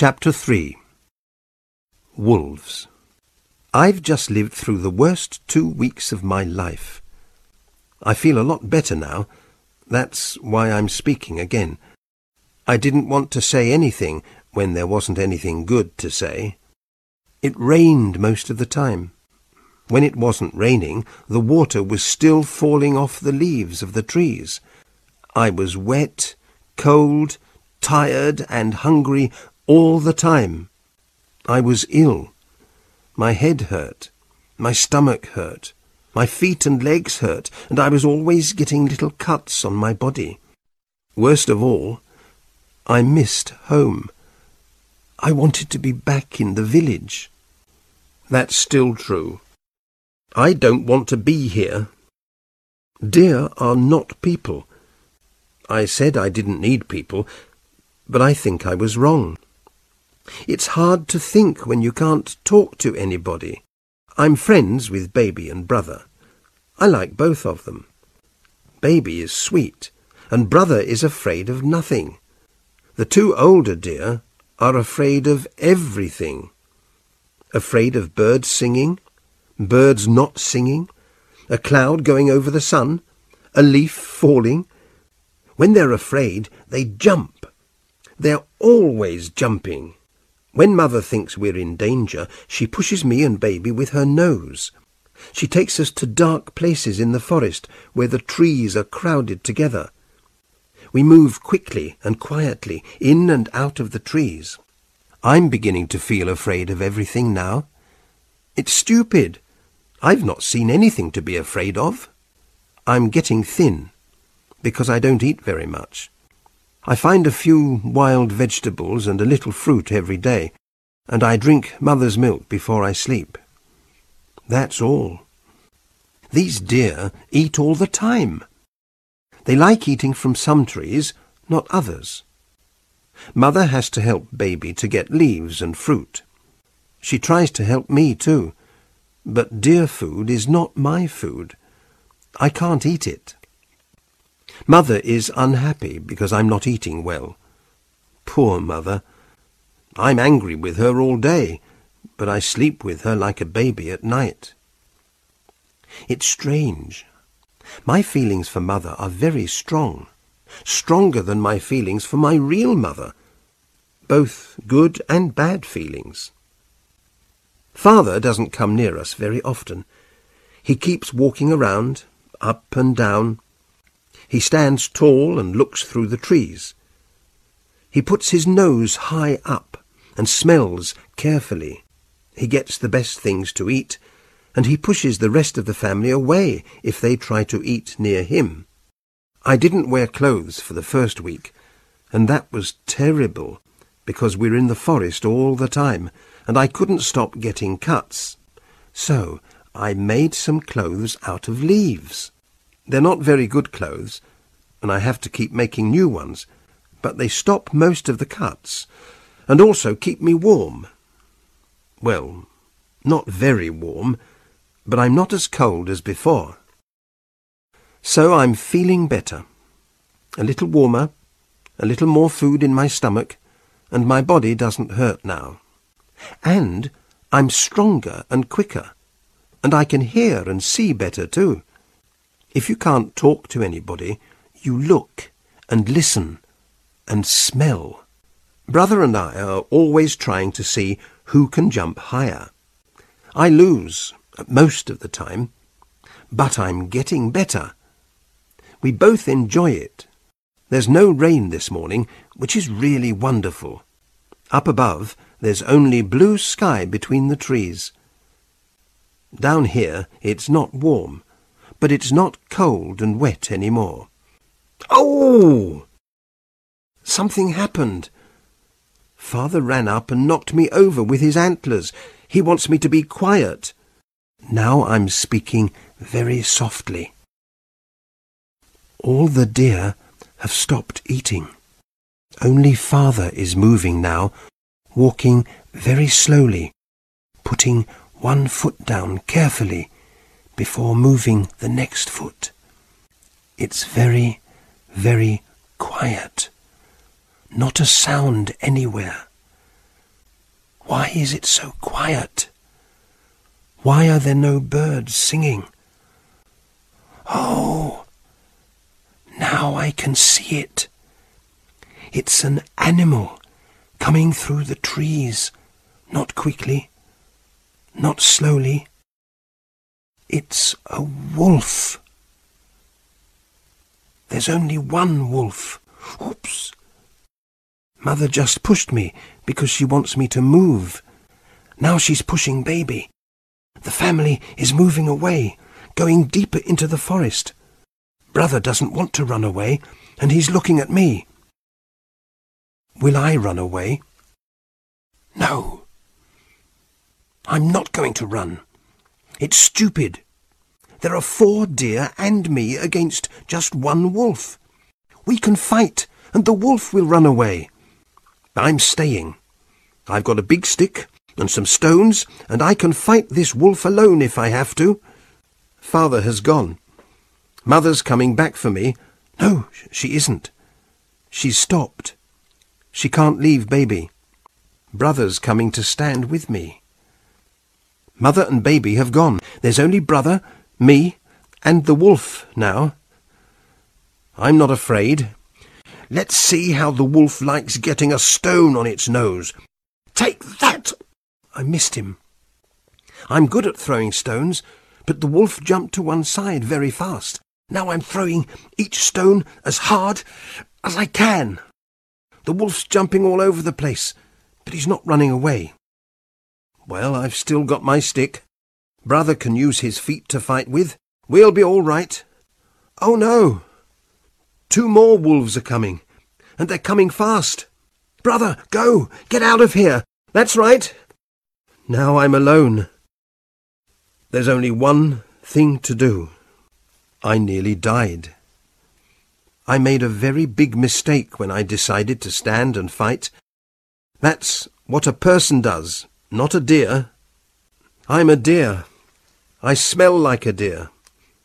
Chapter 3 Wolves I've just lived through the worst two weeks of my life. I feel a lot better now. That's why I'm speaking again. I didn't want to say anything when there wasn't anything good to say. It rained most of the time. When it wasn't raining, the water was still falling off the leaves of the trees. I was wet, cold, tired, and hungry all the time. I was ill. My head hurt. My stomach hurt. My feet and legs hurt, and I was always getting little cuts on my body. Worst of all, I missed home. I wanted to be back in the village. That's still true. I don't want to be here. Deer are not people. I said I didn't need people, but I think I was wrong. It's hard to think when you can't talk to anybody. I'm friends with Baby and Brother. I like both of them. Baby is sweet, and Brother is afraid of nothing. The two older deer are afraid of everything. Afraid of birds singing, birds not singing, a cloud going over the sun, a leaf falling. When they're afraid, they jump. They're always jumping. When Mother thinks we're in danger, she pushes me and Baby with her nose. She takes us to dark places in the forest where the trees are crowded together. We move quickly and quietly in and out of the trees. I'm beginning to feel afraid of everything now. It's stupid. I've not seen anything to be afraid of. I'm getting thin, because I don't eat very much. I find a few wild vegetables and a little fruit every day, and I drink mother's milk before I sleep. That's all. These deer eat all the time. They like eating from some trees, not others. Mother has to help baby to get leaves and fruit. She tries to help me too, but deer food is not my food. I can't eat it. Mother is unhappy because I'm not eating well. Poor mother. I'm angry with her all day, but I sleep with her like a baby at night. It's strange. My feelings for mother are very strong, stronger than my feelings for my real mother, both good and bad feelings. Father doesn't come near us very often. He keeps walking around, up and down. He stands tall and looks through the trees. He puts his nose high up and smells carefully. He gets the best things to eat, and he pushes the rest of the family away if they try to eat near him. I didn't wear clothes for the first week, and that was terrible, because we're in the forest all the time, and I couldn't stop getting cuts. So I made some clothes out of leaves. They're not very good clothes, and I have to keep making new ones, but they stop most of the cuts, and also keep me warm. Well, not very warm, but I'm not as cold as before. So I'm feeling better. A little warmer, a little more food in my stomach, and my body doesn't hurt now. And I'm stronger and quicker, and I can hear and see better too. If you can't talk to anybody, you look and listen and smell. Brother and I are always trying to see who can jump higher. I lose most of the time, but I'm getting better. We both enjoy it. There's no rain this morning, which is really wonderful. Up above, there's only blue sky between the trees. Down here it's not warm, but it's not cold and wet any more. Oh! Something happened. Father ran up and knocked me over with his antlers. He wants me to be quiet. Now I'm speaking very softly. All the deer have stopped eating. Only father is moving now walking very slowly, putting one foot down carefully before moving the next foot. It's very, very quiet. Not a sound anywhere. Why is it so quiet? Why are there no birds singing? Oh, now I can see it. It's an animal coming through the trees, not quickly, not slowly. It's a wolf. There's only one wolf. Oops. Mother just pushed me because she wants me to move. Now she's pushing baby. The family is moving away, going deeper into the forest. Brother doesn't want to run away, and he's looking at me. Will I run away? No. I'm not going to run. It's stupid. There are four deer and me against just one wolf. We can fight, and the wolf will run away. I'm staying. I've got a big stick and some stones, and I can fight this wolf alone if I have to. Father has gone. Mother's coming back for me. No, she isn't. She's stopped. She can't leave baby. Brother's coming to stand with me. Mother and baby have gone. There's only brother, me, and the wolf now. I'm not afraid. Let's see how the wolf likes getting a stone on its nose. Take that! I missed him. I'm good at throwing stones, but the wolf jumped to one side very fast. Now I'm throwing each stone as hard as I can. The wolf's jumping all over the place, but he's not running away. Well, I've still got my stick. Brother can use his feet to fight with. We'll be all right. Oh no! Two more wolves are coming, and they're coming fast. Brother, go! Get out of here! That's right! Now I'm alone. There's only one thing to do. I nearly died. I made a very big mistake when I decided to stand and fight. That's what a person does, not a deer. I'm a deer. I smell like a deer,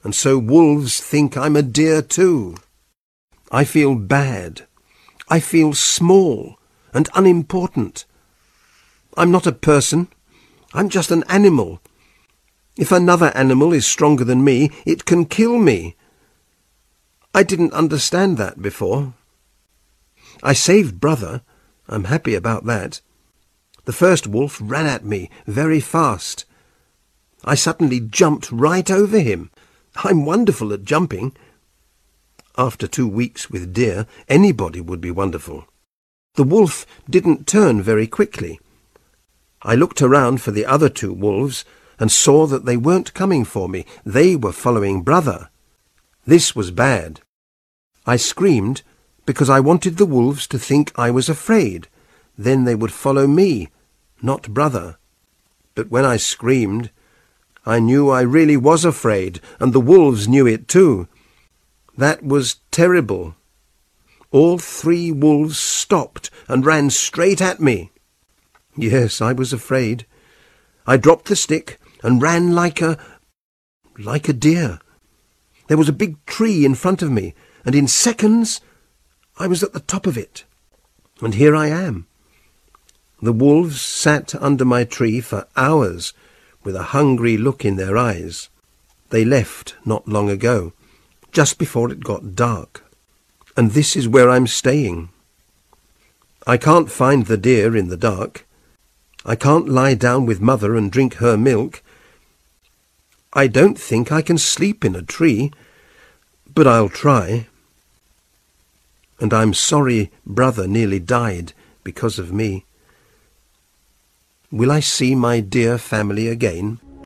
and so wolves think I'm a deer too. I feel bad. I feel small and unimportant. I'm not a person. I'm just an animal. If another animal is stronger than me, it can kill me. I didn't understand that before. I saved brother. I'm happy about that. The first wolf ran at me very fast. I suddenly jumped right over him. I'm wonderful at jumping. After two weeks with deer, anybody would be wonderful. The wolf didn't turn very quickly. I looked around for the other two wolves and saw that they weren't coming for me. They were following brother. This was bad. I screamed because I wanted the wolves to think I was afraid. Then they would follow me, not brother. But when I screamed, I knew I really was afraid, and the wolves knew it too. That was terrible. All three wolves stopped and ran straight at me. Yes, I was afraid. I dropped the stick and ran like a... like a deer. There was a big tree in front of me, and in seconds I was at the top of it. And here I am. The wolves sat under my tree for hours with a hungry look in their eyes. They left not long ago, just before it got dark. And this is where I'm staying. I can't find the deer in the dark. I can't lie down with mother and drink her milk. I don't think I can sleep in a tree, but I'll try and I'm sorry brother nearly died because of me. Will I see my dear family again?